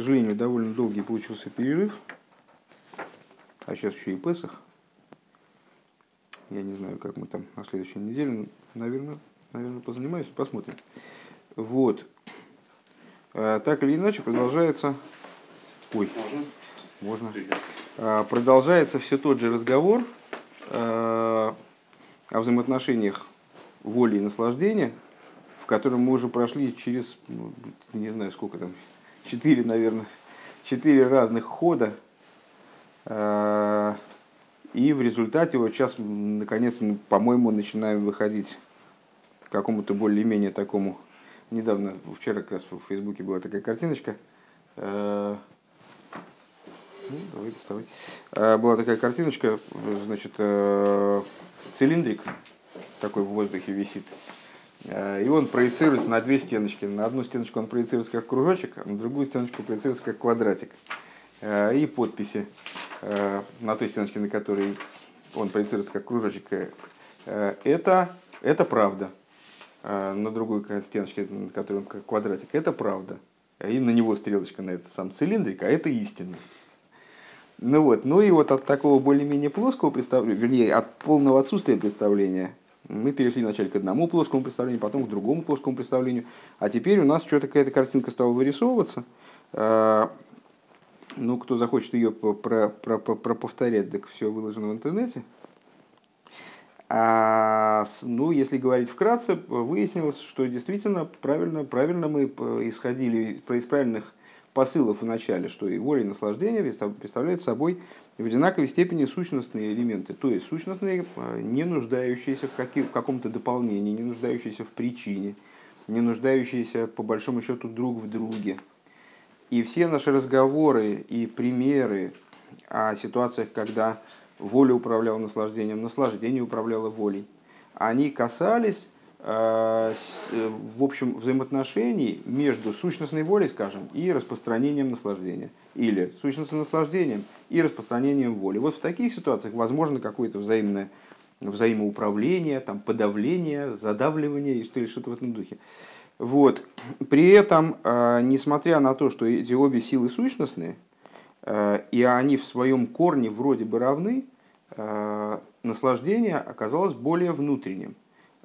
сожалению, довольно долгий получился перерыв. А сейчас еще и Песах. Я не знаю, как мы там на следующей неделе. Ну, наверное, наверное, позанимаюсь, посмотрим. Вот. А, так или иначе, продолжается... Ой, можно? Можно. А, продолжается все тот же разговор а, о взаимоотношениях воли и наслаждения, в котором мы уже прошли через, ну, не знаю сколько там, четыре, наверное, четыре разных хода. И в результате вот сейчас, наконец, по-моему, начинаем выходить к какому-то более-менее такому... Недавно, вчера как раз в Фейсбуке была такая картиночка. Э, ну, давай, доставай. Э, была такая картиночка, значит, цилиндрик такой в воздухе висит. И он проецируется на две стеночки. На одну стеночку он проецируется как кружочек, а на другую стеночку проецируется как квадратик. И подписи на той стеночке, на которой он проецируется как кружочек. Это, это правда. На другой стеночке, на которой как квадратик, это правда. И на него стрелочка на этот сам цилиндрик, а это истина. Ну вот, ну и вот от такого более-менее плоского представления, вернее, от полного отсутствия представления, мы перешли вначале к одному плоскому представлению, потом к другому плоскому представлению, а теперь у нас что-то какая-то картинка стала вырисовываться. А, ну, кто захочет ее про, про, про, про повторять, так все выложено в интернете. А, ну, если говорить вкратце, выяснилось, что действительно правильно, правильно мы исходили из правильных посылов в начале, что и воля, и наслаждение представляют собой в одинаковой степени сущностные элементы, то есть сущностные, а, не нуждающиеся в, каких, в каком-то дополнении, не нуждающиеся в причине, не нуждающиеся по большому счету друг в друге. И все наши разговоры и примеры о ситуациях, когда воля управляла наслаждением, наслаждение управляло волей. Они касались в общем, взаимоотношений между сущностной волей, скажем, и распространением наслаждения. Или сущностным наслаждением и распространением воли. Вот в таких ситуациях возможно какое-то взаимное взаимоуправление, там, подавление, задавливание или что-то в этом духе. Вот. При этом, э, несмотря на то, что эти обе силы сущностные, и они в своем корне вроде бы равны, Э, наслаждение оказалось более внутренним.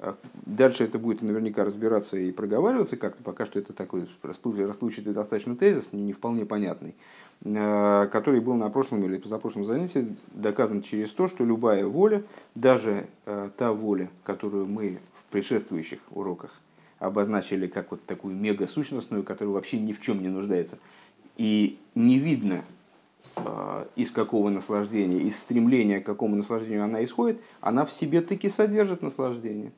Э, дальше это будет наверняка разбираться и проговариваться как-то, пока что это такой расплывчатый достаточно тезис, не вполне понятный, э, который был на прошлом или позапрошлом занятии доказан через то, что любая воля, даже та воля, которую мы в предшествующих уроках обозначили как вот такую мега-сущностную, которая вообще ни в чем не нуждается, и не видно Э, из какого наслаждения, из стремления к какому наслаждению она исходит, она в себе таки содержит наслаждение.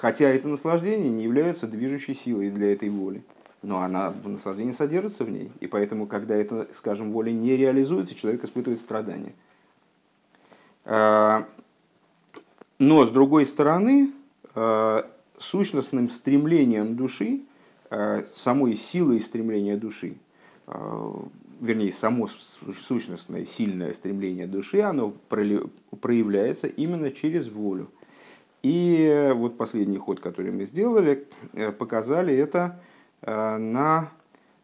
Хотя это наслаждение не является движущей силой для этой воли. Но она, наслаждение содержится в ней. И поэтому, когда эта, скажем, воля не реализуется, человек испытывает страдания. Э, но, с другой стороны, э, сущностным стремлением души, самой силой стремления души, вернее, само сущностное сильное стремление души, оно проявляется именно через волю. И вот последний ход, который мы сделали, э, показали это э, на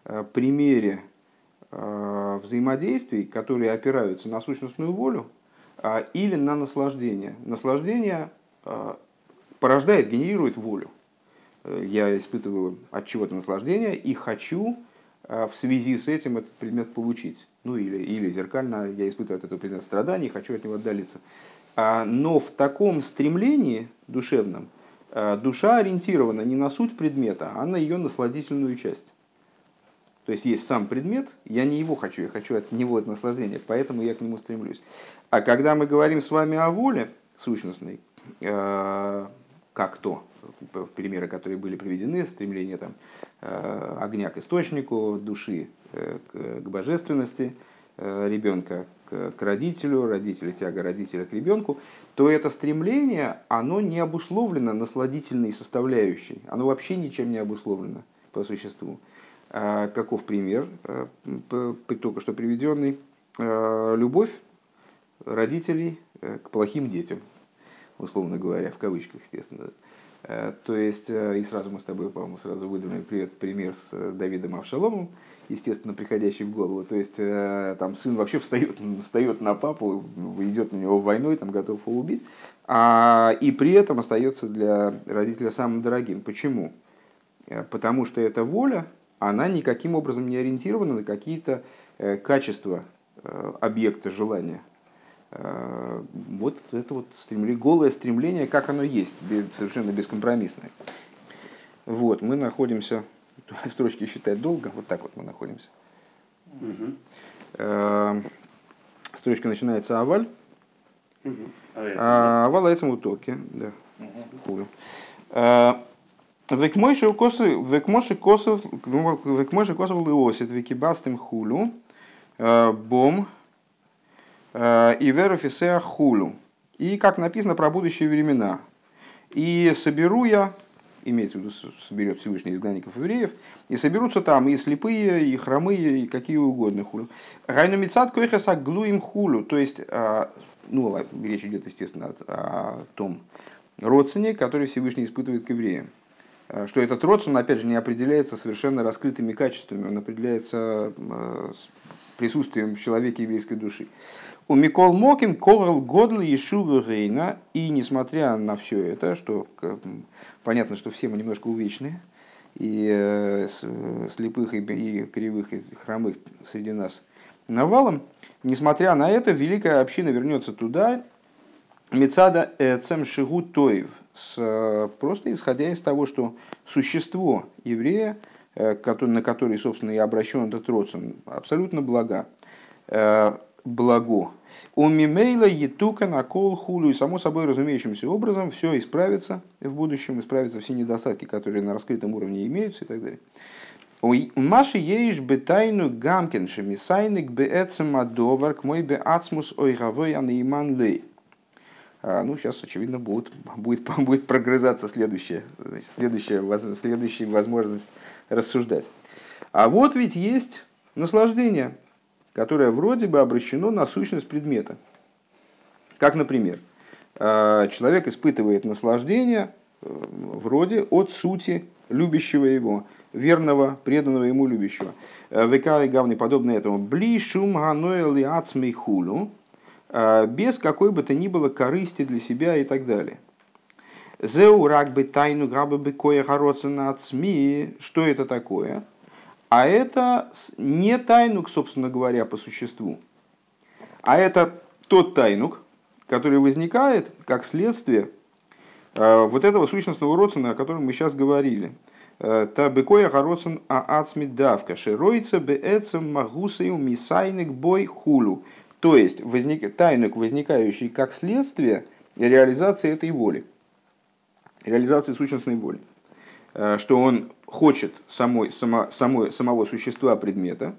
э, примере взаимодействий, которые опираются на сущностную волю или на наслаждение. Наслаждение порождает, генерирует волю. Я испытываю от чего-то наслаждение и хочу а в связи с этим этот предмет получить. Ну или, или зеркально я испытываю от этого предмета страдания, хочу от него отдалиться. А, но в таком стремлении душевном а, душа ориентирована не на суть предмета, а на ее насладительную часть. То есть есть сам предмет, я не его хочу, я хочу от него от наслаждения, поэтому я к нему стремлюсь. А когда мы говорим с вами о воле сущностной, как то, примеры, которые были приведены, стремление там, огня к источнику, души э, к, божественности ребенка к, к родителю, родителя тяга родителя к ребенку, то это стремление, оно не обусловлено насладительной составляющей, оно вообще ничем не обусловлено по существу. А каков пример, только что приведенный? Любовь родителей к плохим детям, условно говоря, в кавычках, естественно. Э, то есть, э, и сразу мы с тобой, по-моему, сразу выдали пример с э, Давидом Авшаломом, естественно, приходящий в голову. То есть там сын вообще встает, встает на папу, идет на него войной, там готов его убить, а, и при этом остается для родителя самым дорогим. Почему? Потому что эта воля, она никаким образом не ориентирована на какие-то качества объекта желания. Э, вот это вот стремление, голое стремление, как оно есть, совершенно бескомпромиссное. Вот, мы находимся, строчки считать долго, вот так вот мы находимся. Угу. Строчка начинается аваль. Угу. Аваль этим утоки, да. Угу. Векмойши косов, векмойши косов, векмойши косов леосит, векибастым хулю, бом, Э, и верофисеа хулю. И как написано про будущие времена. И соберу я, имеется в виду, соберет Всевышний изгнанников евреев, и соберутся там и слепые, и хромые, и какие угодно хулю. Райну мицат койхаса глуим хулю, то есть, э, ну, речь идет, естественно, о, том родственнике, который Всевышний испытывает к евреям. Э, что этот родствен, опять же, не определяется совершенно раскрытыми качествами, он определяется присутствием в человеке еврейской души. У Микол Моким Корл Годл Ешува Рейна. И несмотря на все это, что понятно, что все мы немножко увечные, и э, слепых, и кривых, и хромых среди нас навалом, несмотря на это, великая община вернется туда, Мецада Эцем Шигу Тоев, просто исходя из того, что существо еврея, э, на который, собственно, и обращен этот родствен, абсолютно блага э, благо. У мимейла етука на кол. И само собой разумеющимся образом все исправится в будущем, исправятся все недостатки, которые на раскрытом уровне имеются и так далее. Маши еиш бетайну гамкин шемисайник беэцем адовар к мой беацмус ойгавой анейман лей. А, ну, сейчас, очевидно, будет, будет, будет прогрызаться следующая, значит, следующая, следующая возможность рассуждать. А вот ведь есть наслаждение, которое вроде бы обращено на сущность предмета. Как, например, э, человек испытывает наслаждение э, вроде от сути любящего его, верного, преданного ему любящего. Э, ВК и гавны подобно этому. Бли шум ганоэл и хулу, без какой бы то ни было корысти для себя и так далее. Зеу рак бы тайну габы бы кое на Что это такое? А это не тайнук, собственно говоря, по существу, а это тот тайнук, который возникает как следствие э, вот этого сущностного родствена, о котором мы сейчас говорили. Э, Та бекоя городцен а ацмит давка, широица беэцем магусею мисайник бой хулу. То есть возник, тайнук, возникающий как следствие реализации этой воли, реализации сущностной воли. Э, что он хочет самой, само, самой, самого существа предмета,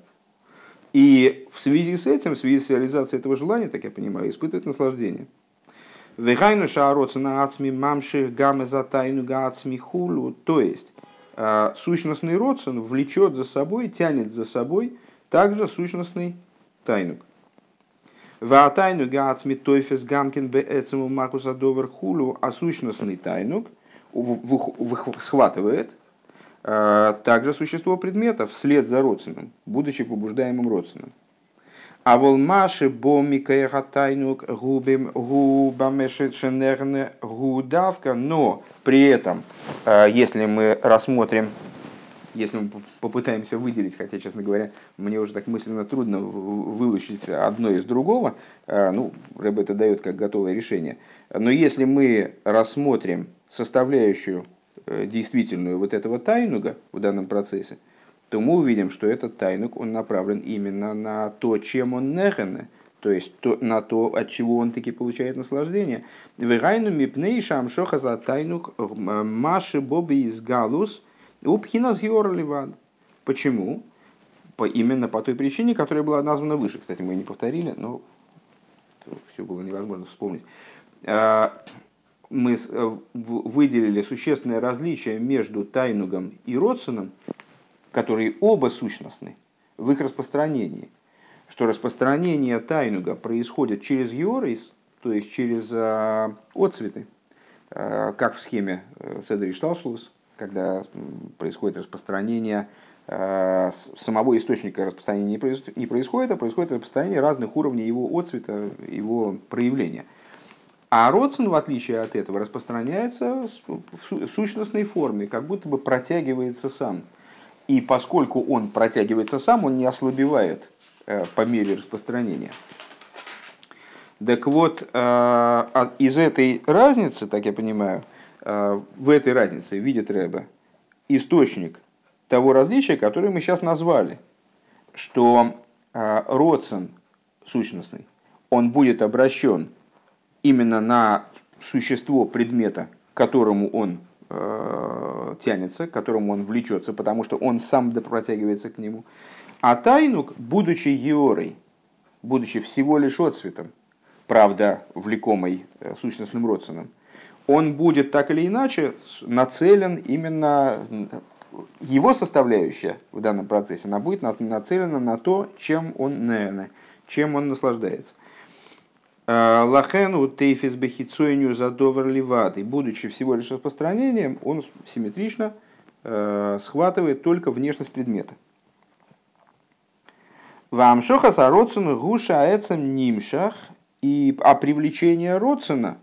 и в связи с этим, в связи с реализацией этого желания, так я понимаю, испытывает наслаждение. Вегайну шаароца на ацми мамших гамме за тайну гаацми хулу. То есть, э, сущностный родствен влечет за собой, тянет за собой также сущностный тайнук. Ваатайну гаацми тойфес гамкин бе эцему макуса довер хулу, а сущностный тайнук схватывает э, также существо предмета вслед за родственным, будучи побуждаемым родственным. А волмаши бомика тайнук губим губамешеченерне гудавка, но при этом, э, если мы рассмотрим если мы попытаемся выделить, хотя, честно говоря, мне уже так мысленно трудно вылучить одно из другого, э, ну, Рэб это дает как готовое решение, но если мы рассмотрим составляющую э, действительную вот этого тайнуга в данном процессе, то мы увидим, что этот тайнуг, он направлен именно на то, чем он нехене, то есть то, на то, от чего он таки получает наслаждение. Вирайну мипней шамшоха за тайнуг э, маши боби из галус упхинас ливан. Почему? По, именно по той причине, которая была названа выше. Кстати, мы не повторили, но все было невозможно вспомнить. А, мы э, выделили существенное различие между тайнугом и родсоном, которые оба сущностны в их распространении. Что распространение тайнуга происходит через георейс, то есть через э, отцветы, э, как в схеме Седри Шталшлус, когда происходит распространение самого источника распространения не происходит, а происходит распространение разных уровней его отцвета, его проявления. А родствен, в отличие от этого, распространяется в сущностной форме, как будто бы протягивается сам. И поскольку он протягивается сам, он не ослабевает э, по мере распространения. Так вот, э, а из этой разницы, так я понимаю, э, в этой разнице видит Рэбе источник того различия, которое мы сейчас назвали, что родствен сущностный, он будет обращен именно на существо предмета, к которому он э, тянется, к которому он влечется, потому что он сам протягивается к нему. А тайнук, будучи георой, будучи всего лишь отцветом, правда, влекомой э, сущностным родственным, он будет так или иначе нацелен именно его составляющая в данном процессе, она будет нацелена на то, чем он, наверное, чем он наслаждается. Э, Лахену тейфис бехицойню задовар ливат. И будучи всего лишь распространением, он симметрично э, схватывает только внешность предмета. Вам шохаса родсену гуша аэцем нимшах. И, а привлечение родсена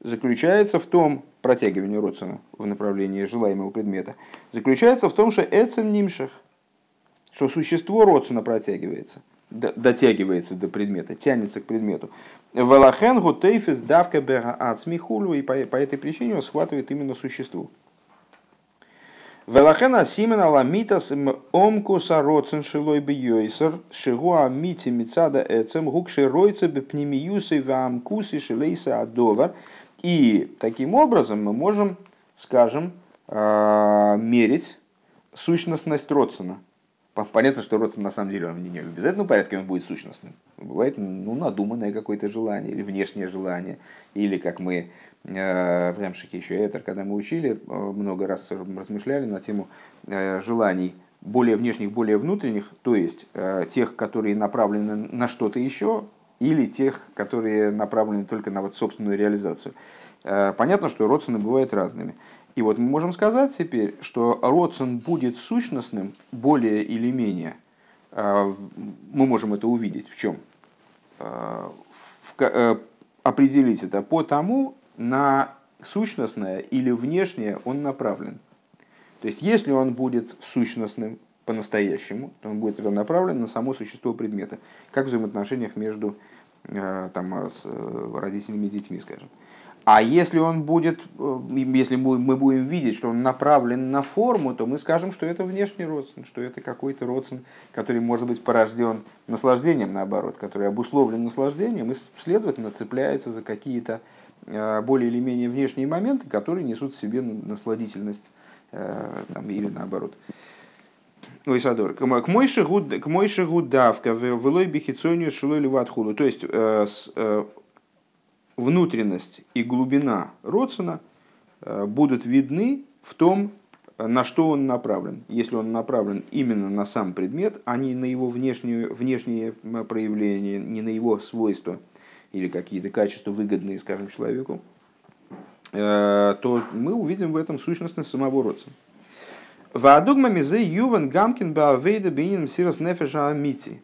заключается в том, протягивание родсена в направлении желаемого предмета, заключается в том, что эцем нимшах, что существо родсена протягивается – дотягивается до предмета, тянется к предмету. Валахен гутейфис давка бега ацмихулю, и по, по этой причине он схватывает именно существу. Велахена симена ламитас омкуса роцен шилой бьёйсер шигуа мити мицада эцем гук широйца бепнемиюсы вамкуси шилейса адовар. И таким образом мы можем, скажем, а, мерить сущностность Родсона – Понятно, что родственник на самом деле он не в обязательном порядке он будет сущностным. Бывает ну, надуманное какое-то желание или внешнее желание. Или как мы э, в Ремшике еще это, когда мы учили, э, много раз размышляли на тему э, желаний более внешних, более внутренних, то есть тех, которые направлены на что-то еще, или тех, которые направлены только на вот собственную реализацию. Понятно, что родственные бывают разными. И вот мы можем сказать теперь, что родствен будет сущностным более или менее. А, мы можем это увидеть в чем? А, э, определить это по тому, на сущностное или внешнее он направлен. То есть, если он будет сущностным по-настоящему, то он будет направлен на само существо предмета, как в взаимоотношениях между э, там, с э, родителями и детьми, скажем. А если он будет, э, если мы будем видеть, что он направлен на форму, то мы скажем, что это внешний родствен, что это какой-то родствен, который может быть порожден наслаждением, наоборот, который обусловлен наслаждением и, следовательно, цепляется за какие-то э, более или менее внешние моменты, которые несут в себе насладительность э, там, или наоборот. Ой, Садор. К мойши гудавка в велой бихицонию шилой ливатхулу. То есть внутренность и глубина Родсона э, будут видны в том, на что он направлен. Если он направлен именно на сам предмет, а не на его внешние, внешние проявления, не на его свойства или какие-то качества, выгодные, скажем, человеку, э, то мы увидим в этом сущностность самого Родсона. Ваадугма мизе юван гамкин баавейда бинин сирос нефеша амити.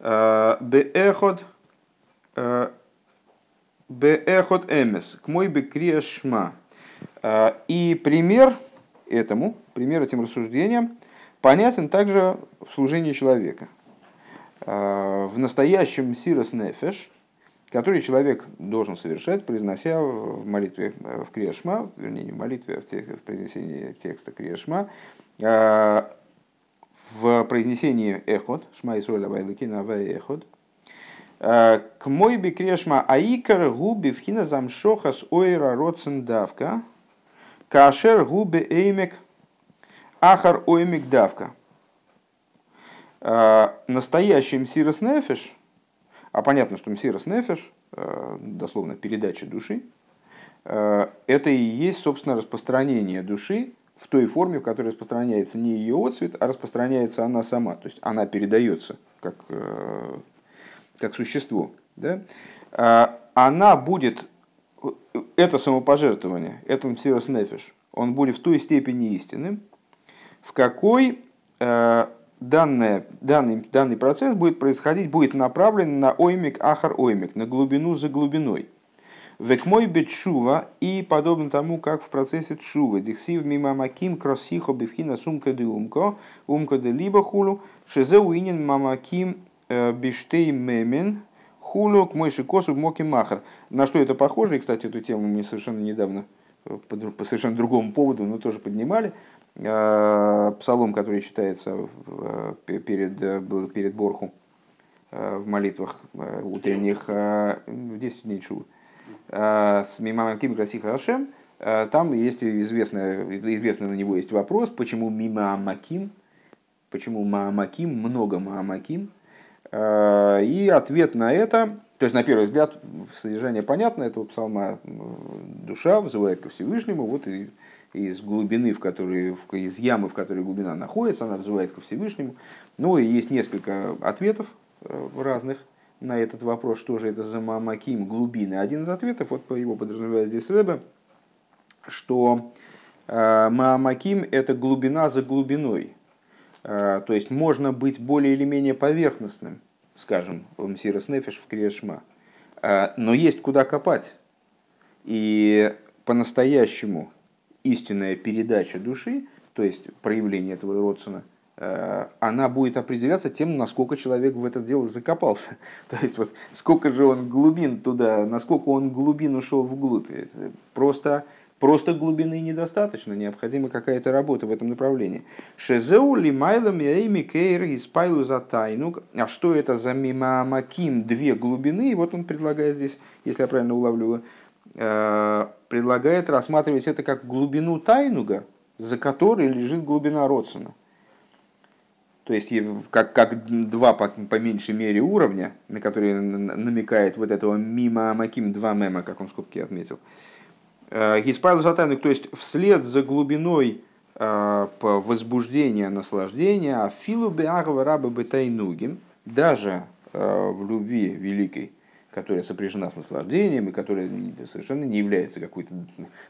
Э, беэхот Беэхот эмес, к мой бы шма. А, и пример этому, пример этим рассуждениям, понятен также в служении человека. А, в настоящем сирос нефеш, который человек должен совершать, произнося в молитве в Криашма, вернее, не в молитве, а в, тех, в произнесении текста Криашма, а, в произнесении эхот, шма Исруэля Вайлакина Эхот, Э, к мой бикрешма аикар губи вхина замшоха с ойра родсен давка. Кашер губи эймек ахар оймик давка. Э, настоящий мсирос нефеш, а понятно, что мсирос нефеш, э, дословно передача души, это и есть, собственно, распространение души в той форме, в которой распространяется не ее отцвет, а распространяется она сама. То есть она передается как как существо, да, а, она будет, это самопожертвование, это мсирос нефиш, он будет в той степени истинным, в какой данное, данный, данный процесс будет происходить, будет направлен на оймик ахар оймик, на глубину за глубиной. Век мой бетшува и подобно тому, как в процессе тшува. Дихсив мимо маким кросихо бифхина сумка де умко, умка де либо хулу, шезе уинен мамаким э, биштей мемен, хулу к мойши косу моки махар. На что это похоже? И, кстати, эту тему мы совершенно недавно э, по, совершенно другому поводу, но тоже поднимали. Э, псалом, который читается перед, перед Борху в молитвах утренних в 10 дней. Э, с Мимамом Ким Красих Хашем, э, там есть известный, известный на него есть вопрос, почему Мимамаким, почему Маамаким, много Маамаким. Э, и ответ на это, то есть на первый взгляд содержание понятно, этого псалма душа вызывает ко Всевышнему, вот и из глубины, в которой, из ямы, в которой глубина находится, она вызывает ко Всевышнему. Ну и есть несколько ответов разных на этот вопрос, что же это за Маамаким, глубины. Один из ответов, вот его подразумевает здесь Рэбе, что э, Маамаким – это глубина за глубиной. Э, то есть можно быть более или менее поверхностным, скажем, в Мсирос Нефиш, в Криешма. Э, но есть куда копать. И по-настоящему истинная передача души, то есть проявление этого родственного, Э, она будет определяться тем, насколько человек в это дело закопался. То есть, вот сколько же он глубин туда, насколько он глубин ушел вглубь. Просто, просто глубины недостаточно, необходима какая-то работа в этом направлении. Шезеу лимайлам яими кейр испайлу за тайну. А что это за мимамаким две глубины? И вот он предлагает здесь, если я правильно улавливаю, э, предлагает рассматривать это как глубину тайнуга, за которой лежит глубина Родсона. То есть как, как два по, по меньшей мере уровня, на которые намекает вот этого мимо Маким два мема, как он в скобке отметил. Э, Гиспайлу сатаник, то есть вслед за глубиной э, возбуждения, наслаждения, а филу беагва раба бетайнугим, даже э, в любви великой, которая сопряжена с наслаждением и которая совершенно не является какой-то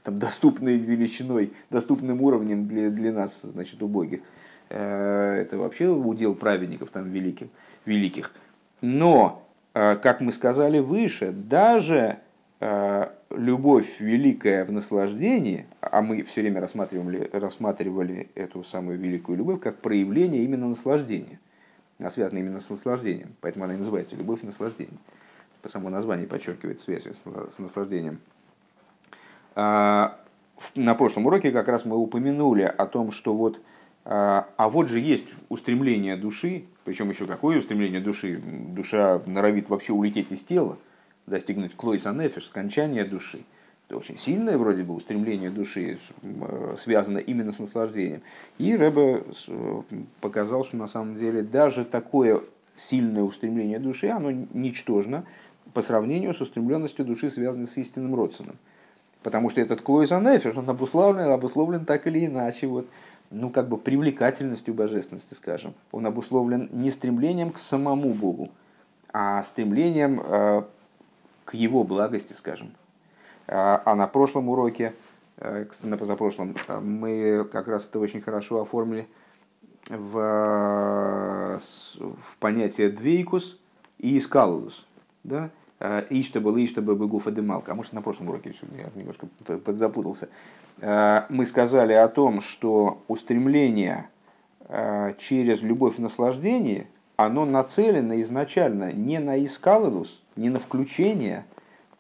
там, доступной величиной, доступным уровнем для, для нас, значит, убогих. Э, это вообще удел праведников там великих, великих. Но, э, как мы сказали выше, даже э, любовь великая в наслаждении, а мы все время рассматривали, рассматривали эту самую великую любовь как проявление именно наслаждения, она связана именно с наслаждением, поэтому она и называется любовь и наслаждение. По самому названию подчеркивает связь с наслаждением. А, на прошлом уроке как раз мы упомянули о том, что вот а, а вот же есть устремление души, причем еще какое устремление души? Душа норовит вообще улететь из тела, достигнуть клойса нефиш, скончания души. Это очень сильное вроде бы устремление души э, связано именно с наслаждением. И Рэбе показал, что на самом деле даже такое сильное устремление души, оно ничтожно по сравнению с устремленностью души, связанной с истинным родственным. Потому что этот клойс нефиш, он обусловлен, обусловлен так или иначе. Вот, ну, как бы привлекательностью божественности, скажем. Он обусловлен не стремлением к самому Богу, а стремлением э, к его благости, скажем. А, а на прошлом уроке, э, на позапрошлом, э, мы как раз это очень хорошо оформили в, в понятие двейкус и искалус. Да? Ишта был, ишта был гуфа демалка. А может, на прошлом уроке я немножко подзапутался. Э, мы сказали о том, что устремление э, через любовь и наслаждение, оно нацелено изначально не на искаловус, не на включение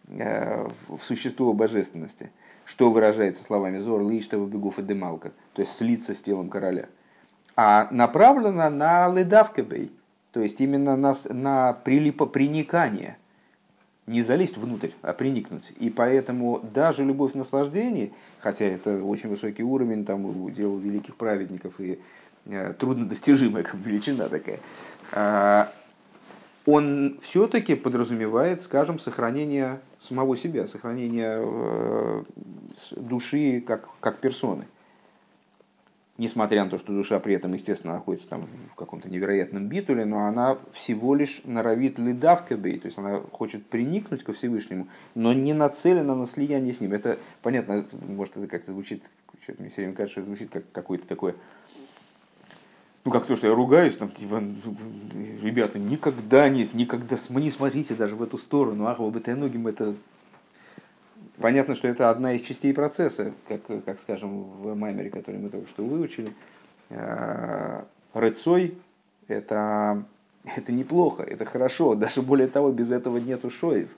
э, в существо божественности, что выражается словами «зор лиштава бегуф и демалка», то есть слиться с телом короля, а направлено на ледавкебей, то есть именно на, на прилипоприникание – не залезть внутрь, а приникнуть. И поэтому даже любовь наслаждений, хотя это очень высокий уровень, там дело великих праведников и труднодостижимая как величина такая, э, он все-таки подразумевает, скажем, сохранение самого себя, сохранение э, души как, как персоны несмотря на то, что душа при этом, естественно, находится там в каком-то невероятном битуле, но она всего лишь норовит лидавкабей, то есть она хочет приникнуть ко Всевышнему, но не нацелена на слияние с ним. Это понятно, может, это как-то звучит, что-то мне все время кажется, что это звучит как какое-то такое ну как то, что я ругаюсь, там, типа, ребята, никогда нет, никогда, не смотрите даже в эту сторону, ах, вы бетенугим, это Понятно, что это одна из частей процесса, как, как скажем, в Маймере, который мы только что выучили. Э, Рыцой – это, это неплохо, это хорошо. Даже более того, без этого нету шоев.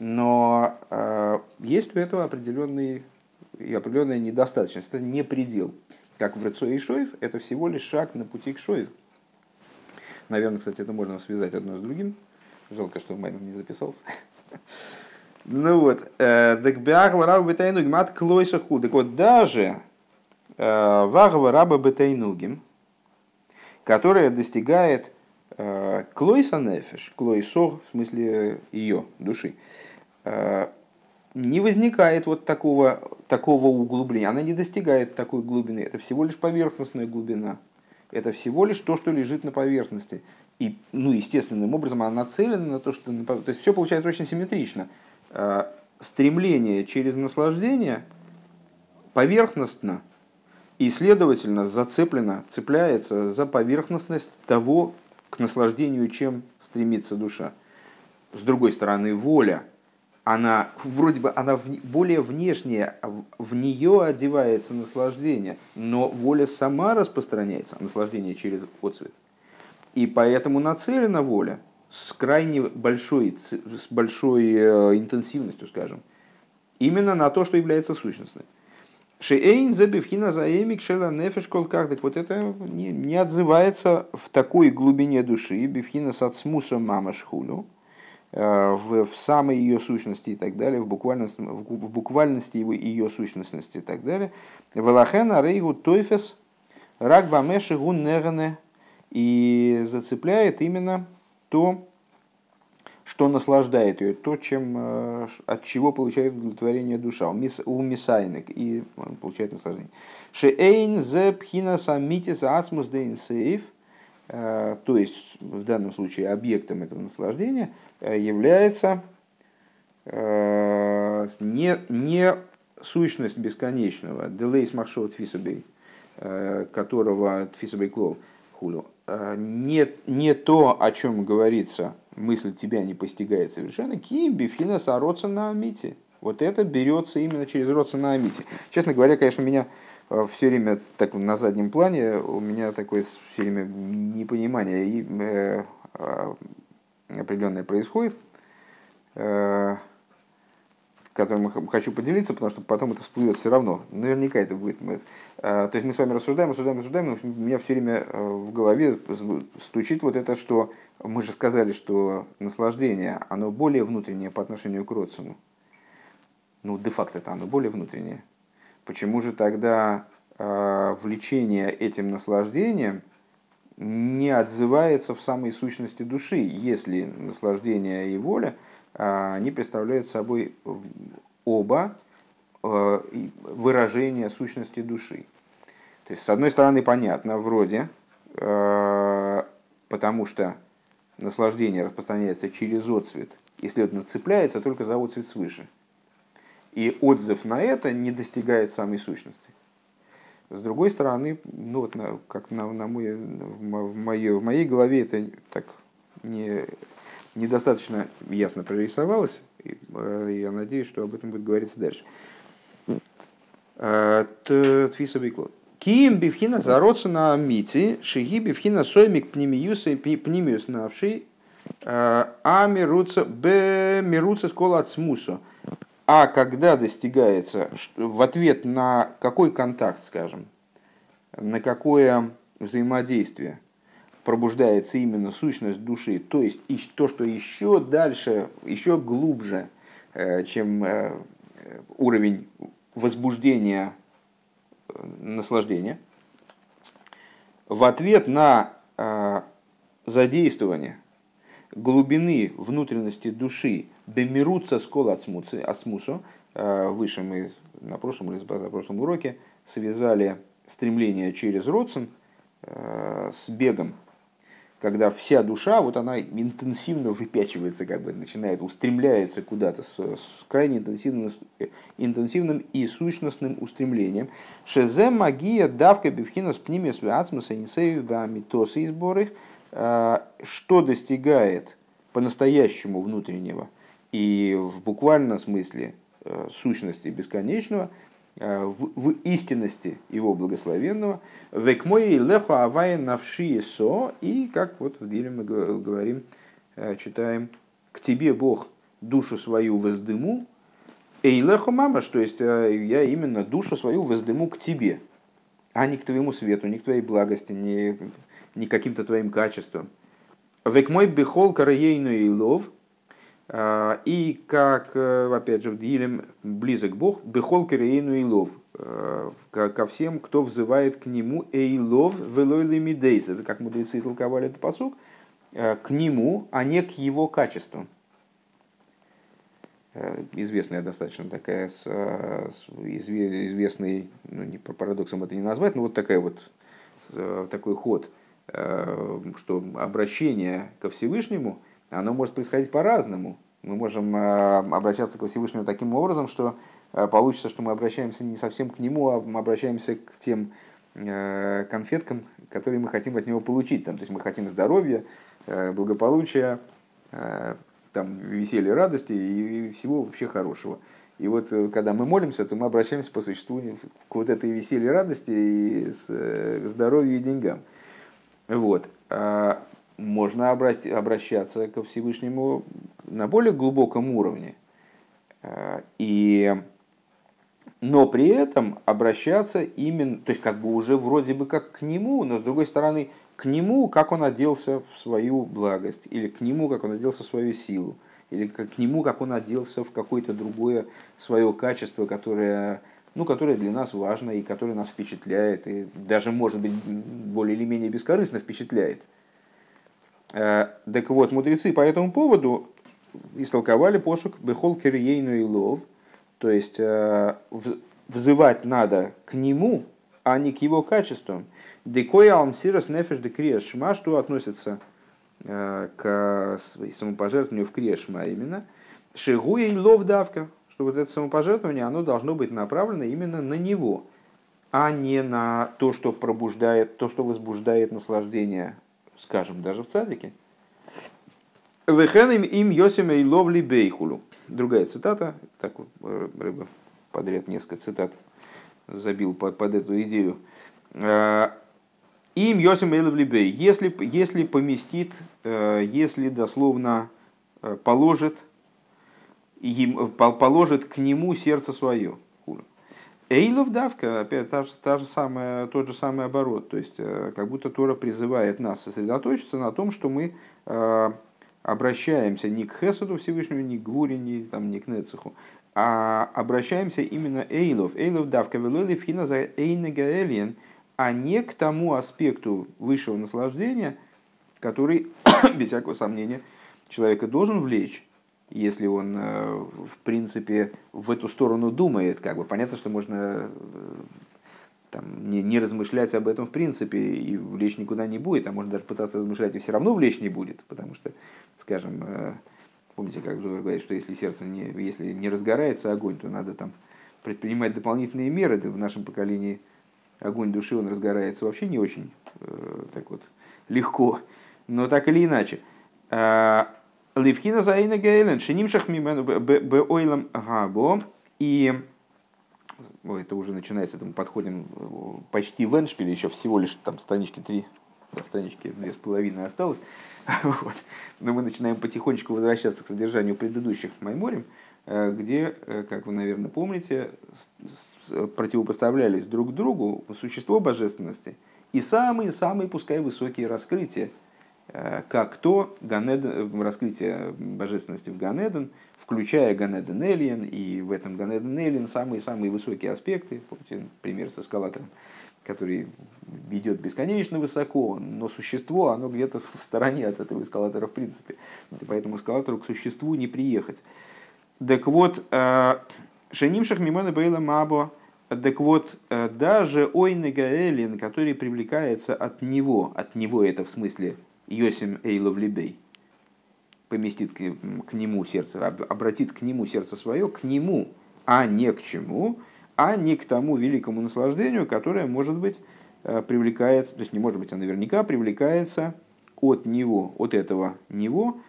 Но э, есть у этого определенный, определенная недостаточность. Это не предел. Как в Рыцой и Шоев, это всего лишь шаг на пути к Шоев. Наверное, кстати, это можно связать одно с другим. Жалко, что Маймер не записался. Ну вот, декбиахва раба бетайнугим от клойса ху. Так вот, даже э, вахва раба бетайнугим, которая достигает э, клойса нефеш, клойсо, в смысле ее, души, э, не возникает вот такого, такого углубления. Она не достигает такой глубины. Это всего лишь поверхностная глубина. Это всего лишь то, что лежит на поверхности. И, ну, естественным образом она нацелена на то, что... То есть все получается очень симметрично. Э, стремление через наслаждение поверхностно и, следовательно, зацеплено, цепляется за поверхностность того, к наслаждению, чем стремится душа. С другой стороны, воля, она вроде бы она более внешняя, в нее одевается наслаждение, но воля сама распространяется, наслаждение через отцвет. И поэтому нацелена воля с крайне большой, с большой э, интенсивностью, скажем, именно на то, что является сущностным. Шейн забивхина заэмик шела нефеш колках. Так вот это не, не отзывается в такой глубине души, бифхина сацмуса мама шхулю, в, в самой ее сущности и так далее, в буквальности, в буквальности его, ее сущностности и так далее. Велахена рейгу тойфес рак бамеши гун и зацепляет именно то, что наслаждает ее, то, чем, э, от чего получает удовлетворение душа. У мисайник и получает наслаждение. Шеэйн зе пхина самитис ацмус дейн сейф, э, то есть в данном случае объектом этого наслаждения э, является не, не сущность бесконечного, делейс махшот фисабей, которого тфисабей клол хулю, не, не то, о чем говорится, мысль тебя не постигает совершенно, кимби финаса роца на амите. Вот это берется именно через роца на амите. Честно говоря, конечно, меня э, все время так на заднем плане, у меня такое все время непонимание и э, э определенное происходит. Э, которым хочу поделиться, потому что потом это всплывет все равно. Наверняка это будет. А, то есть мы с вами рассуждаем, рассуждаем, рассуждаем, но у меня все время э, в голове стучит вот это, что мы же сказали, что наслаждение, оно более внутреннее по отношению к родственному. Ну, де-факто это оно более внутреннее. Почему же тогда э, влечение этим наслаждением не отзывается в самой сущности души, если наслаждение и воля – а, они представляют собой оба э, выражения сущности души. То есть, с одной стороны, понятно, вроде, э, потому что наслаждение распространяется через отцвет и, следовательно, цепляется только за отцвет свыше. И отзыв на это не достигает самой сущности. С другой стороны, ну вот на, как на, на мой, в, моей, в моей голове это так не, недостаточно ясно прорисовалось. И э, я надеюсь, что об этом будет говориться дальше. Э, Тфиса Биклот. Киим бифхина зароться на мити, шиги бифхина соймик пнемиюса и пнемиюс навший, э, а мируца, б мируца скола от смусу. А когда достигается, в ответ на какой контакт, скажем, на какое взаимодействие пробуждается именно сущность души, то есть то, что еще дальше, еще глубже, э, чем э, уровень возбуждения э, наслаждения, в ответ на задействование глубины внутренности души бемируца скол асмусу, выше мы на прошлом или на прошлом уроке связали стремление через родствен с бегом когда вся душа, вот она интенсивно выпячивается, как бы начинает, устремляется куда-то с, с крайне интенсивным, интенсивным и сущностным устремлением. Шезе магия давка бифхина с пними с ацмуса инсею бамитосы и сборы, а, что достигает по-настоящему внутреннего и в буквальном смысле э, сущности бесконечного – Э, в, в истинности его благословенного, век мой леху авая навши со, и как вот в деле мы говорим, э, читаем, к тебе Бог душу свою воздыму, эйлеху мама, то есть я именно душу свою воздыму к тебе, а не к твоему свету, не к твоей благости, не, не каким-то твоим качествам. Век мой бехол караейну и лов, а, и как, э, опять же, в Дилем близок Бог, бехол керейну и лов, э, ко всем, кто взывает к нему, эйлов велойли мидейса, как мудрецы толковали этот посук, э, к нему, а не к его качеству. Известная достаточно такая, с, с известный, ну не по парадоксам это не назвать, но вот такая вот, такой ход, что обращение ко Всевышнему – оно может происходить по-разному. Мы можем э, обращаться к Всевышнему таким образом, что э, получится, что мы обращаемся не совсем к нему, а мы обращаемся к тем э, конфеткам, которые мы хотим от него получить. Там, то есть мы хотим здоровья, благополучия, там, веселья, радости и всего вообще хорошего. И вот когда мы молимся, то мы обращаемся по существу к вот этой веселье, радости и здоровью и деньгам. Вот. А можно обращаться ко Всевышнему на более глубоком уровне. Э, и, но при этом обращаться именно, то есть как бы уже вроде бы как к нему, но с другой стороны, к нему, как он оделся в свою благость, или к нему, как он оделся в свою силу, или к нему, как он оделся в какое-то другое свое качество, которое, ну, которое для нас важно и которое нас впечатляет, и даже, может быть, более или менее бескорыстно впечатляет – Э, так вот, мудрецы по этому поводу истолковали посук «Бехол кириейну и лов», то есть э, взывать надо к нему, а не к его качествам. Декой алмсирос нефеш де что относится э, к самопожертвованию в криешма именно. Шигу и лов давка, что вот это самопожертвование, оно должно быть направлено именно на него, а не на то, что пробуждает, то, что возбуждает наслаждение скажем, даже в цадике. Вехеним им Йосима и ловли бейхулю. Другая цитата, так э, рыба подряд несколько цитат забил под, под эту идею. Э, им Йосим и ловли. Если, если поместит, э, если дословно положит, положит к нему сердце свое. Эйлов давка, опять та же, та же самая, тот же самый оборот. То есть, э, как будто Тора призывает нас сосредоточиться на том, что мы э, обращаемся не к Хесуду Всевышнему, не к Гуре, не, там, не к Нецеху, а обращаемся именно Эйлов. Эйлов давка велоли фина за Эйнегаэлиен, а не к тому аспекту высшего наслаждения, который, без всякого сомнения, человека должен влечь если он, э, в принципе, в эту сторону думает, как бы понятно, что можно э, там, не, не размышлять об этом в принципе и влечь никуда не будет, а можно даже пытаться размышлять и все равно влечь не будет, потому что, скажем, э, помните, как Зуэр говорит, что если сердце не, если не разгорается огонь, то надо там предпринимать дополнительные меры, да в нашем поколении огонь души, он разгорается вообще не очень так вот легко, но так или иначе. А, Ливхина заина гейлен, шинимшах мимену беойлам габо. И Ой, это уже начинается, это мы подходим э, почти в Эншпиле, еще всего лишь там странички три, до странички две с половиной осталось. вот. Но мы начинаем потихонечку возвращаться к содержанию предыдущих Майморим, э, где, э, как вы, наверное, помните, противопоставлялись друг другу существо божественности и самые-самые, пускай, высокие раскрытия как то Ганеден, раскрытие божественности в Ганеден, включая Ганеден Элиен, и в этом Ганеден Элиен самые-самые высокие аспекты, помните пример с эскалатором, который идет бесконечно высоко, но существо, оно где-то в стороне от этого эскалатора в принципе. Поэтому эскалатору к существу не приехать. Так вот, э, Шенимшах Мимона Бейла Мабо, так вот, э, даже Ойнега Эллин, который привлекается от него, от него это в смысле Йосим Эйлов Либей, поместит к, к нему сердце, обратит к нему сердце свое, к нему, а не к чему, а не к тому великому наслаждению, которое, может быть, э, привлекается, то есть не может быть, а наверняка привлекается от него, от этого него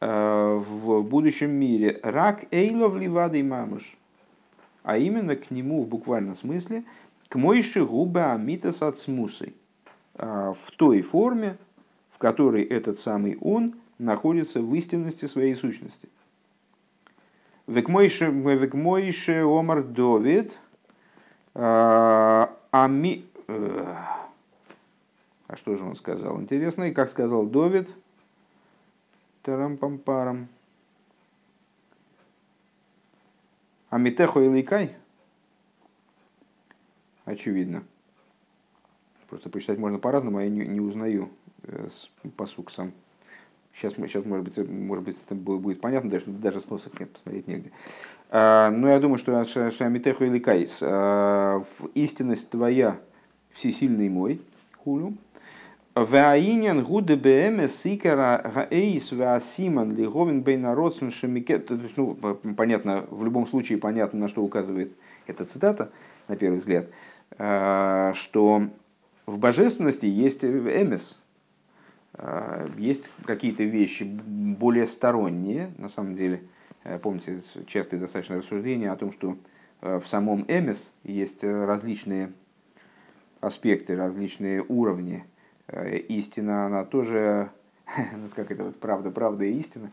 э, в будущем мире. Рак эйлов ливады мамыш. А именно к нему в буквальном смысле, к мойши губа амитас от смусы. Э, в той форме, которой этот самый он находится в истинности своей сущности. Векмойше омар Довид, ами... А что же он сказал? Интересно, и как сказал Довид, тарам-пам-парам. Амитехо и лейкай? Очевидно. Просто почитать можно по-разному, а я не, не узнаю э, посук сам. Сейчас, сейчас может быть, может быть, это будет понятно, даже, даже смысла нет, посмотреть негде. А, но я думаю, что Шамитеху или Кайс, а, истинность твоя всесильный мой, хулю, Ваинен гуде бмс сикера гаэйс ваасиман лиговин бейнародсен шемикет. То есть, ну, понятно, в любом случае понятно, на что указывает эта цитата, на первый взгляд, а, что в божественности есть эмес, а, есть какие-то вещи более сторонние, на самом деле. Э, помните, частые достаточно рассуждения о том, что э, в самом эмес есть различные аспекты, различные уровни – Э, истина, она тоже, ну, как это вот правда, правда и истина.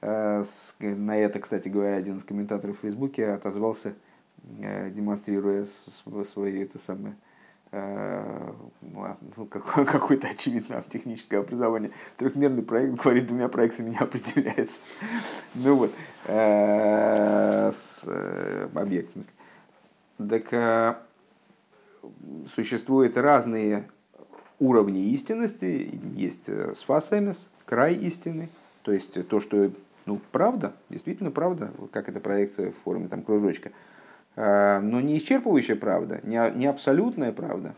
Э, на это, кстати говоря, один из комментаторов в Фейсбуке отозвался, э, демонстрируя свои это самое, ну, ну какое-то очевидно техническое образование. Трехмерный проект, говорит, двумя проектами не определяется. Ну вот, объект в смысле. Так существуют разные уровни истинности. Есть э, сфасемис, край истины, то есть то, что ну, правда, действительно правда, как эта проекция в форме там, кружочка, но не исчерпывающая правда, не, абсолютная правда.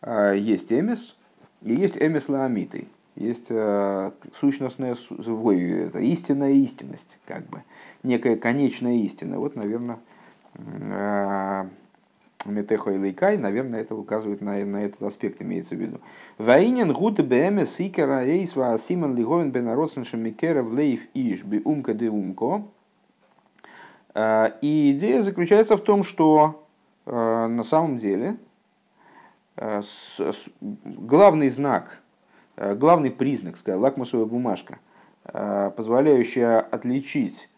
А, есть эмис и есть эмис лаамиты, есть э, сущностная, ой, это истинная истинность, как бы, некая конечная истина. Вот, наверное, Метехо и Лейкай, наверное, это указывает на, на этот аспект, имеется в виду. Ваинен гуд бэме сикера рейс ва симон лиговен бен аросен шемикера в лейф иш би умка де умко. А, и идея заключается в том, что а, на самом деле а, главный знак, главный признак, скажем, лакмусовая бумажка, позволяющая отличить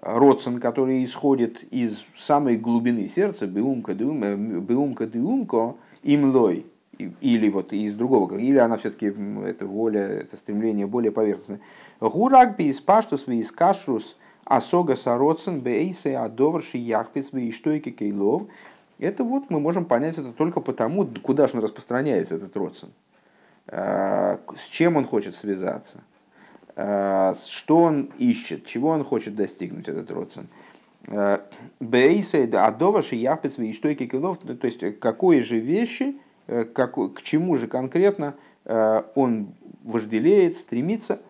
родствен, который исходит из самой глубины сердца, беумка деумко, имлой, или вот из другого, или она все-таки, это воля, это стремление более поверхностное. Гурак би из паштус из кашрус асога сароцен бейсе адоварши яхпис ви иштойки кейлов. Это вот мы можем понять это только потому, куда же он распространяется, этот родствен. А, с чем он хочет связаться Э, что он ищет, чего он хочет достигнуть, этот родствен. Э, Бейсейд адова шияпец виштойки килов, то есть какой же вещи, э, как, к чему же конкретно он вожделеет, стремится.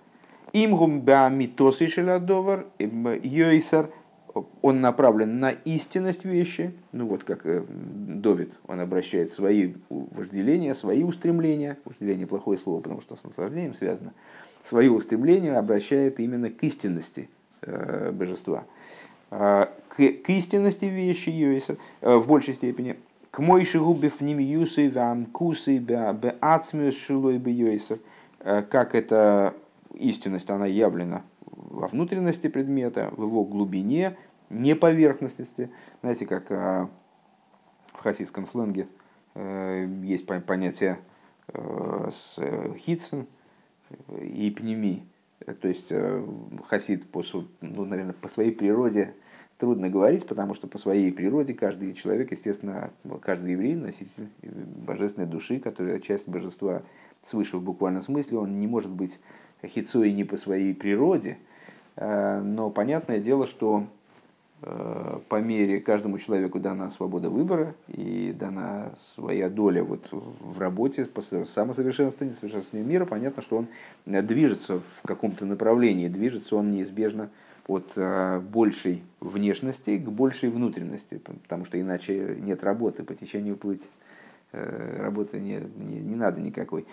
Имгум бамитосы шелядовар йойсар, он направлен на истинность вещи, ну вот как Довид, он обращает свои вожделения, свои устремления, вожделение плохое слово, потому что с наслаждением связано, свое устремление обращает именно к истинности э, божества. А, к, к истинности вещи Йойса э, в большей степени. К мойши губе в ним юсы вам кусы бе ацмиус шилой Йойса. Э, как эта истинность, она явлена во внутренности предмета, в его глубине, не поверхностности. Знаете, как в хасидском сленге есть понятие хитсен, и пнеми. То есть э, хасид, по, ну, наверное, по своей природе трудно говорить, потому что по своей природе каждый человек, естественно, каждый еврей, носитель божественной души, которая часть божества свыше в буквальном смысле, он не может быть хитцой не по своей природе, э, но понятное дело, что э, по мере каждому человеку дана свобода выбора и дана своя доля вот в работе по самосовершенствованию, совершенствованию мира, понятно, что он движется в каком-то направлении, движется он неизбежно от э, большей внешности к большей внутренности, потому что иначе нет работы, по течению плыть э, работы не, не, не надо никакой.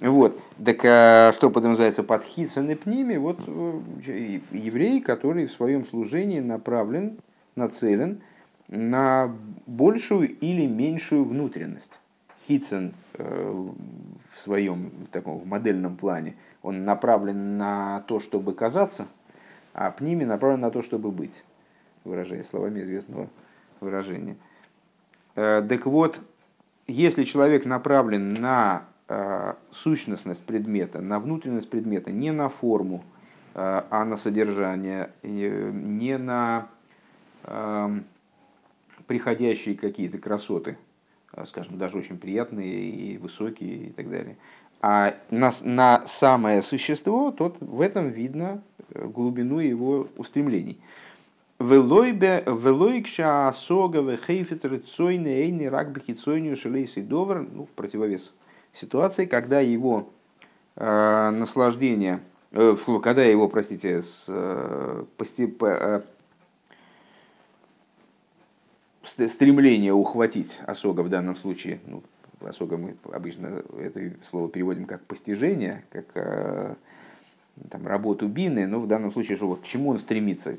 Вот. Так а что подразумевается под хитсен пними? Вот э, еврей, который в своем служении направлен, нацелен на большую или меньшую внутренность. Хитсен в своем таком модельном плане, он направлен на то, чтобы казаться – а пними направлен на то, чтобы быть, выражаясь словами известного выражения. Э, так вот, если человек направлен на э, сущностность предмета, на внутренность предмета, не на форму, э, а на содержание, не на приходящие какие-то красоты, скажем, даже очень приятные и высокие и так далее, а на, на самое существо, тот в этом видно глубину его устремлений. Велойкша сога вехейфет рыцойны эйни рак бахицойню шелейс и довер, ну, противовес ситуации, когда его э, наслаждение, э, когда его, простите, с, э, пости, э, стремление ухватить осога в данном случае, ну, осога мы обычно это слово переводим как постижение, как э, там, работу Бины, но в данном случае, что вот, к чему он стремится,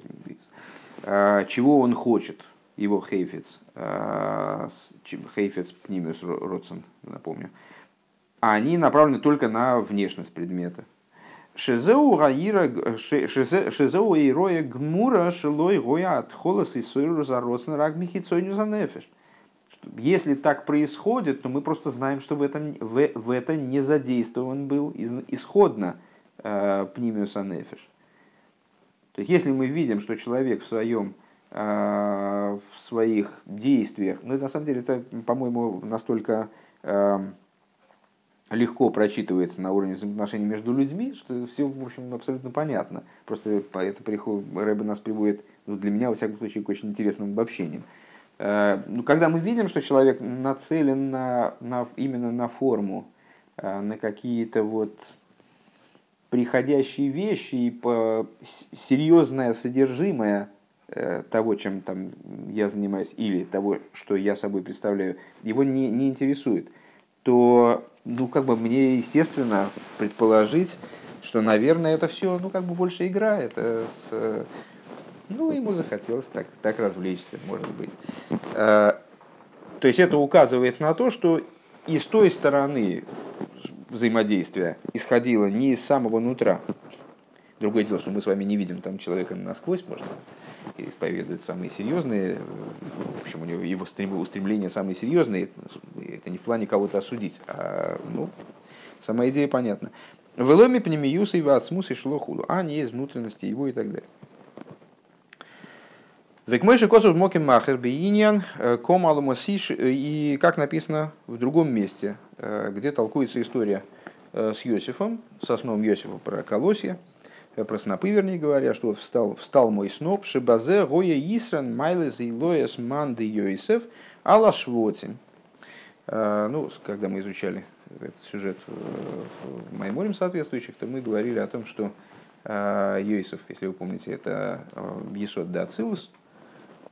а, чего он хочет, его хейфец, а, хейфец пнимиус родсен, напомню, они направлены только на внешность предмета. Гаира, шезеу ироя гмура шелой гоя от холос и сойру за родсен рак михицойню за нефеш. Если так происходит, то мы просто знаем, что в этом, в, в это не задействован был исходно Э, пнимиус анефиш. То есть, если мы видим, что человек в своем э, в своих действиях, ну, на самом деле, это, по-моему, настолько э, легко прочитывается на уровне взаимоотношений между людьми, что все, в общем, абсолютно понятно. Просто это приход, Рэбе нас приводит, ну, для меня, во всяком случае, к очень интересным обобщениям. Ну, когда мы видим, что человек нацелен на, на, именно на форму, на какие-то вот приходящие вещи и по серьезное содержимое э, того, чем там я занимаюсь, или того, что я собой представляю, его не, не интересует, то ну, как бы мне естественно предположить, что, наверное, это все, ну, как бы больше игра, это с, ну, ему захотелось так, так развлечься, может быть. Э, то есть это указывает на то, что и с той стороны взаимодействия исходило не из самого нутра. Другое дело, что мы с вами не видим там человека насквозь, можно исповедует самые серьезные, в общем, у него его устремления самые серьезные, это не в плане кого-то осудить, а ну, сама идея понятна. В эломе пнемиюса и вацмус и шлохуду, а не из внутренности его и так далее. Векмойши косов моким махер бейиньян э, ком алмасиш, э, и как написано в другом месте, э, где толкуется история с Йосифом, со сном Йосифа про колосья, про снопы, вернее говоря, что встал, встал мой сноп, шебазе гоя исран майлес и лоес манды Йосиф алашвотин. Ну, когда мы изучали этот сюжет в Майморем соответствующих, то мы говорили о том, что Йосиф, если вы помните, это Есот Дацилус,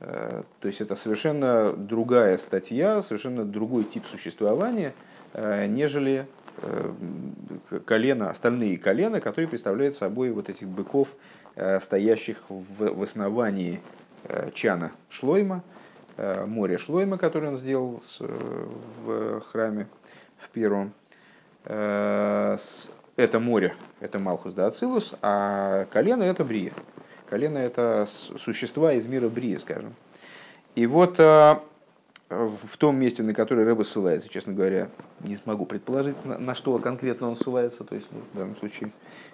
Э, то есть это совершенно другая статья, совершенно другой тип существования, э, нежели э, колено, остальные колена, которые представляют собой вот этих быков, стоящих в, в основании чана Шлойма, море Шлойма, которое он сделал в храме в первом. Это море, это Малхус да Ацилус, а колено это Брия. Колено – это существа из мира Брия, скажем. И вот в том месте, на которое Рэба ссылается, честно говоря, не смогу предположить, на, на что конкретно он ссылается. То есть, ну, в данном случае,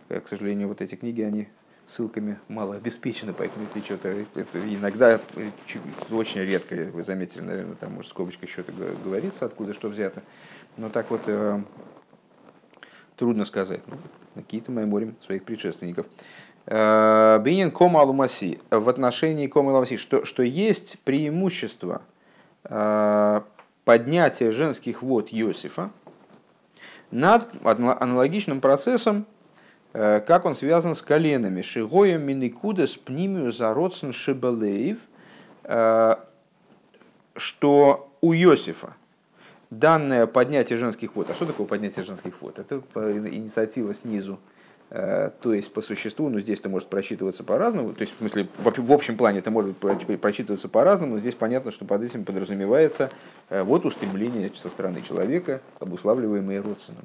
э, к сожалению, вот эти книги, они ссылками мало обеспечены, поэтому если что-то это иногда э, очень редко, вы заметили, наверное, там может скобочка что-то говорится, откуда что взято. Но так вот, э, Трудно сказать. Ну, какие-то меморим своих предшественников. Э, Бинин кома алумаси. В отношении кома алумаси, что, что есть преимущество э, поднятия женских вод Иосифа над аналогичным процессом, э, как он связан с коленами. Шигоем миникудес пнимию зародсен шибалеев, что у Иосифа данное поднятие женских вод. А что такое поднятие женских вод? Это инициатива снизу Э, то есть по существу, ну здесь это может просчитываться по-разному, то есть в смысле в общем плане это может просчитываться по-разному, но здесь понятно, что под этим подразумевается э, вот устремление со стороны человека, обуславливаемое родственным.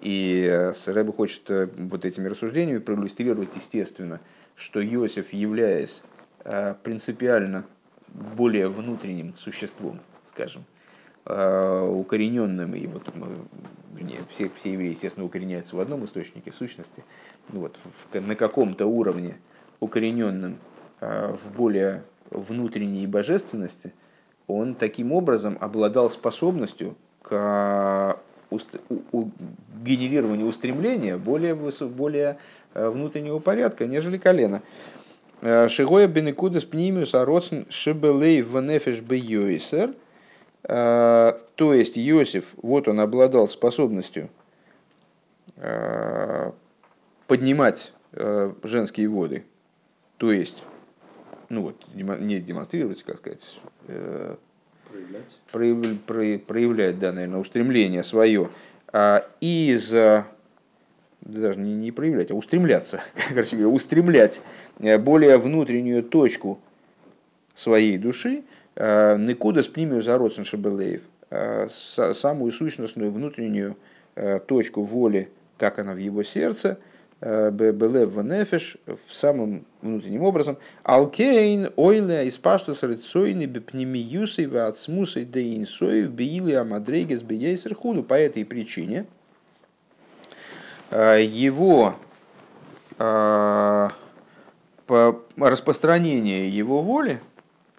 И э, Рэбе хочет вот этими рассуждениями проиллюстрировать, естественно, что Иосиф, являясь принципиально более внутренним существом, скажем, укорененным, и вот вернее, все, все евреи, естественно, укореняются в одном источнике, в сущности, ну вот, в, на каком-то уровне укорененным э, в более внутренней божественности, он таким образом обладал способностью к уст, у, у, генерированию устремления более, более э, внутреннего порядка, нежели колено. Э, Шигоя бенекудес пнимиус ароцн шибелей в нефеш бейойсер – Э, то есть Иосиф, вот он обладал способностью э, поднимать э, женские воды, то есть, ну вот, не демонстрировать, как сказать, проявлять, проявлять, проявлять да, наверное, устремление свое а из даже не, не проявлять, а устремляться, короче говоря, устремлять более внутреннюю точку своей души, Э, Никуда с пнимию зародцен шабелеев, э, самую сущностную внутреннюю э, точку воли, как она в его сердце, Белев Ванефеш, в самым внутренним образом. Алкейн, Ойле, Испаштус, Рыцойни, Бепнемиюсы, Вацмусы, Деинсоев, Беили, Амадрейгес, Бейсер, Худу. По этой причине его распространение его воли,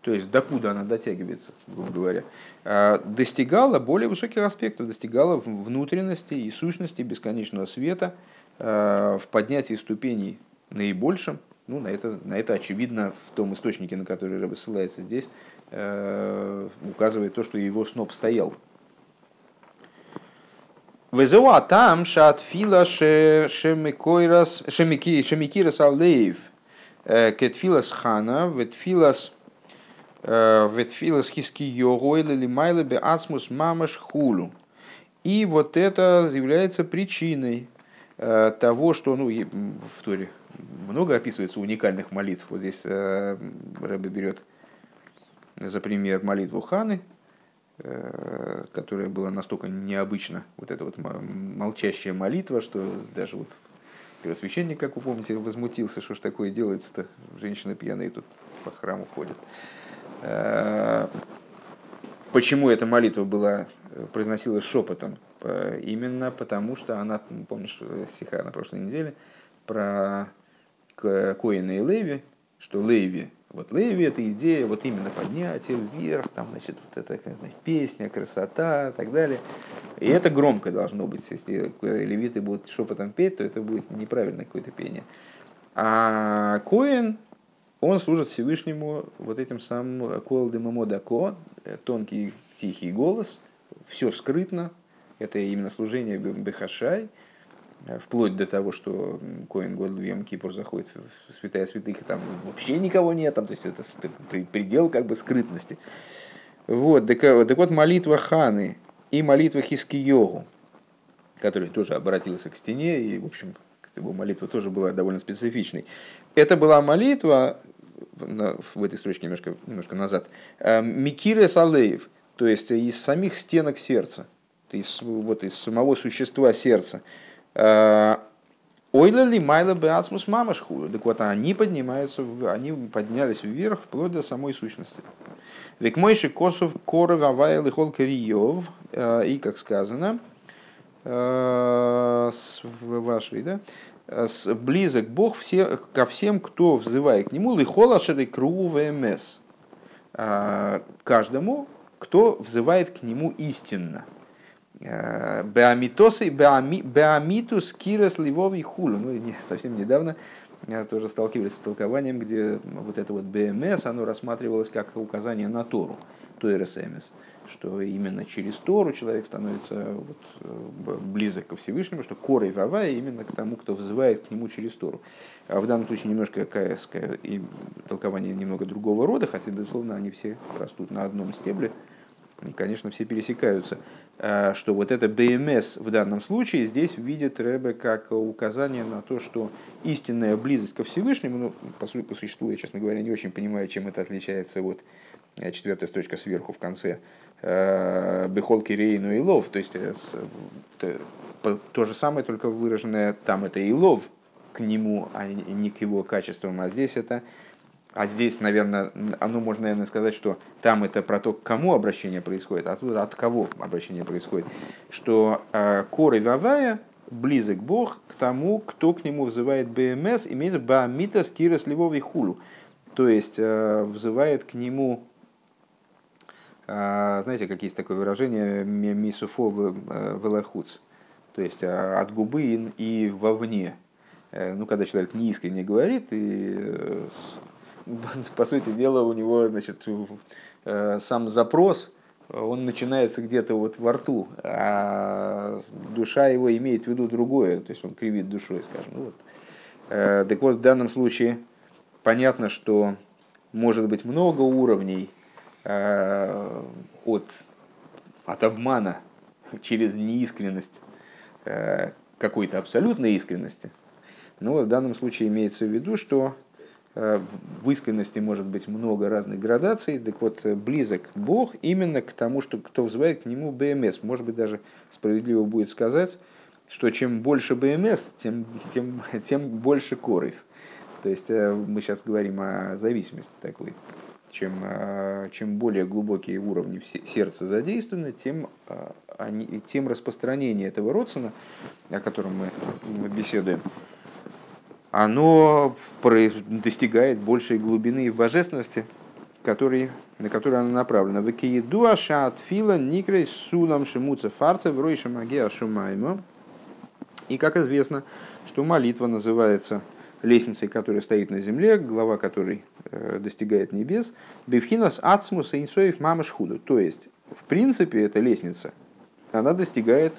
то есть докуда она дотягивается, грубо говоря, а, достигала более высоких аспектов, достигала внутренности и сущности бесконечного света а, в поднятии ступеней наибольшим. Ну, на это, на это очевидно в том источнике, на который Рэбе ссылается здесь, а, указывает то, что его сноп стоял. Везеуа там шатфила шемикирас алеев э, кетфилас хана ветфилас Ветфилас хиски йогойл или майлебе асмус мамаш хулу. И вот это является причиной того, что ну, в Торе много описывается уникальных молитв. Вот здесь Рэбе берет за пример молитву Ханы, которая была настолько необычна, вот эта вот молчащая молитва, что даже вот первосвященник, как вы помните, возмутился, что ж такое делается-то, женщины пьяные тут по храму ходят. Э, почему эта молитва была, э, произносилась шепотом? Именно потому, что она, помнишь, стиха на прошлой неделе про Коина и Леви, что Леви, вот Леви это идея, вот именно поднятие вверх, там, значит, вот эта значит, песня, красота и так далее. И это громко должно быть. Если левиты будут шепотом петь, то это будет неправильное какое-то пение. А Коин, он служит Всевышнему вот этим самым колдем модако, тонкий тихий голос, все скрытно, это именно служение Бехашай, вплоть до того, что Коин Год в Йом Кипур заходит в святая святых, и там вообще никого нет, там, то есть это предел как бы скрытности. Вот, так, так вот молитва Ханы и молитва Хискиогу, который тоже обратился к стене, и, в общем, его молитва тоже была довольно специфичной. Это была молитва, в этой строчке немножко, немножко назад, э, Микире Салеев, то есть из самих стенок сердца, из, вот из самого существа сердца. Э, Ойла ли майла беацмус мамашху. Так вот, они поднимаются, они поднялись вверх вплоть до самой сущности. Век мойши косов коров авайл и хол э, И, как сказано, в вашей, да, близок Бог все, ко всем, кто взывает к Нему, лихолашеры кру ВМС. А, каждому, кто взывает к Нему истинно. Беамитосы, беамитус кирас ливовый хулу. Ну, совсем недавно тоже сталкивались с толкованием, где вот это вот БМС, оно рассматривалось как указание на Тору, ТОРСМС, что именно через Тору человек становится вот, э, близок ко Всевышнему, что Кора и Вавая именно к тому, кто взывает к нему через Тору. А в данном случае немножко КС и толкование немного другого рода, хотя, безусловно, они все растут на одном стебле, и, конечно, все пересекаются. А, что вот это БМС в данном случае здесь видит Рэбе как указание на то, что истинная близость ко Всевышнему, ну, по, сути, по существу, я, честно говоря, не очень понимаю, чем это отличается от э, четвертая строчка сверху в конце, э, Бехолки Рейну и Лов, то есть э, то, же самое, только выраженное там это и Лов к нему, а не к его качествам, а здесь это а здесь, наверное, оно можно, наверное, сказать, что там это про то, к кому обращение происходит, а тут от кого обращение происходит. Что э, коры Вавая близок Бог к тому, кто к нему взывает БМС, имеется Баамита Скирос Львовый Хулу. То есть э, взывает к нему, знаете, как есть такое выражение, мисуфо велахуц, то есть э, от губы и вовне. Э, ну, когда человек неискренне говорит и э, по сути дела, у него значит, э, сам запрос, он начинается где-то вот во рту, а душа его имеет в виду другое, то есть он кривит душой, скажем. Ну, вот. Э, так вот, в данном случае понятно, что может быть много уровней э, от, от обмана через неискренность какой-то абсолютной искренности. Но в данном случае имеется в виду, что Э, в искренности может быть много разных градаций, так вот э, близок Бог именно к тому, что кто взывает к нему БМС. Может быть, даже справедливо будет сказать, что чем больше БМС, тем, тем, тем больше коров. То есть э, мы сейчас говорим о зависимости такой. Чем, чем более глубокие уровни сердца задействованы, тем, они, тем распространение этого родствена, о котором мы беседуем, оно достигает большей глубины в божественности, который, на которую оно направлено. Векиедуа шаат фила никрей сулам шимуца фарца в ройша магия шумаймо. И как известно, что молитва называется лестницей, которая стоит на земле, глава которой э, достигает небес, бифхинас ацмус инсоев мамашхуду. То есть, в принципе, эта лестница, она достигает,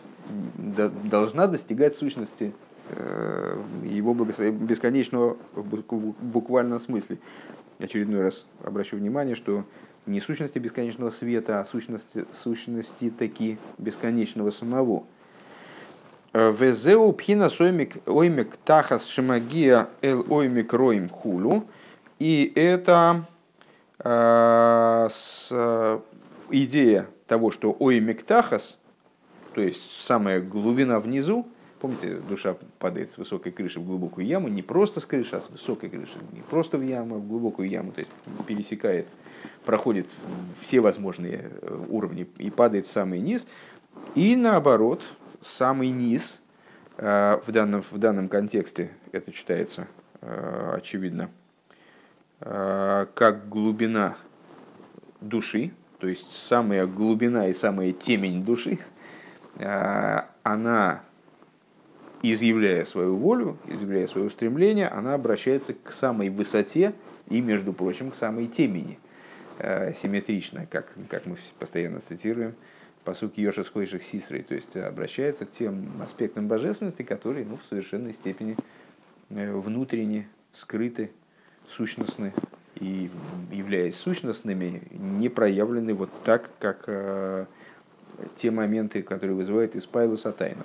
должна достигать сущности Э, его бесконечного в буквальном смысле. Очередной раз обращу внимание, что не сущности бесконечного света, а сущности, сущности таки бесконечного самого. Везеу пхина оймик тахас шимагия эл оймик роим хулу. И это э, с, э, идея того, что оймик тахас, то есть самая глубина внизу, Помните, душа падает с высокой крыши в глубокую яму, не просто с крыши, а с высокой крыши, не просто в яму, а в глубокую яму, то есть пересекает, проходит все возможные э, уровни и падает в самый низ. И наоборот, самый низ э, в данном, в данном контексте, это читается э, очевидно, как глубина души, то есть самая глубина и самая темень души, она изъявляя свою волю, изъявляя свое стремление, она обращается к самой высоте и, между прочим, к самой темени. Э, симметрично, как, как мы постоянно цитируем, по сути, Йоша Схойших Сисрой, то есть обращается к тем аспектам божественности, которые ну, в совершенной степени э, внутренне скрыты, сущностны и, являясь сущностными, не проявлены вот так, как э, те моменты, которые вызывают испайлус тайну.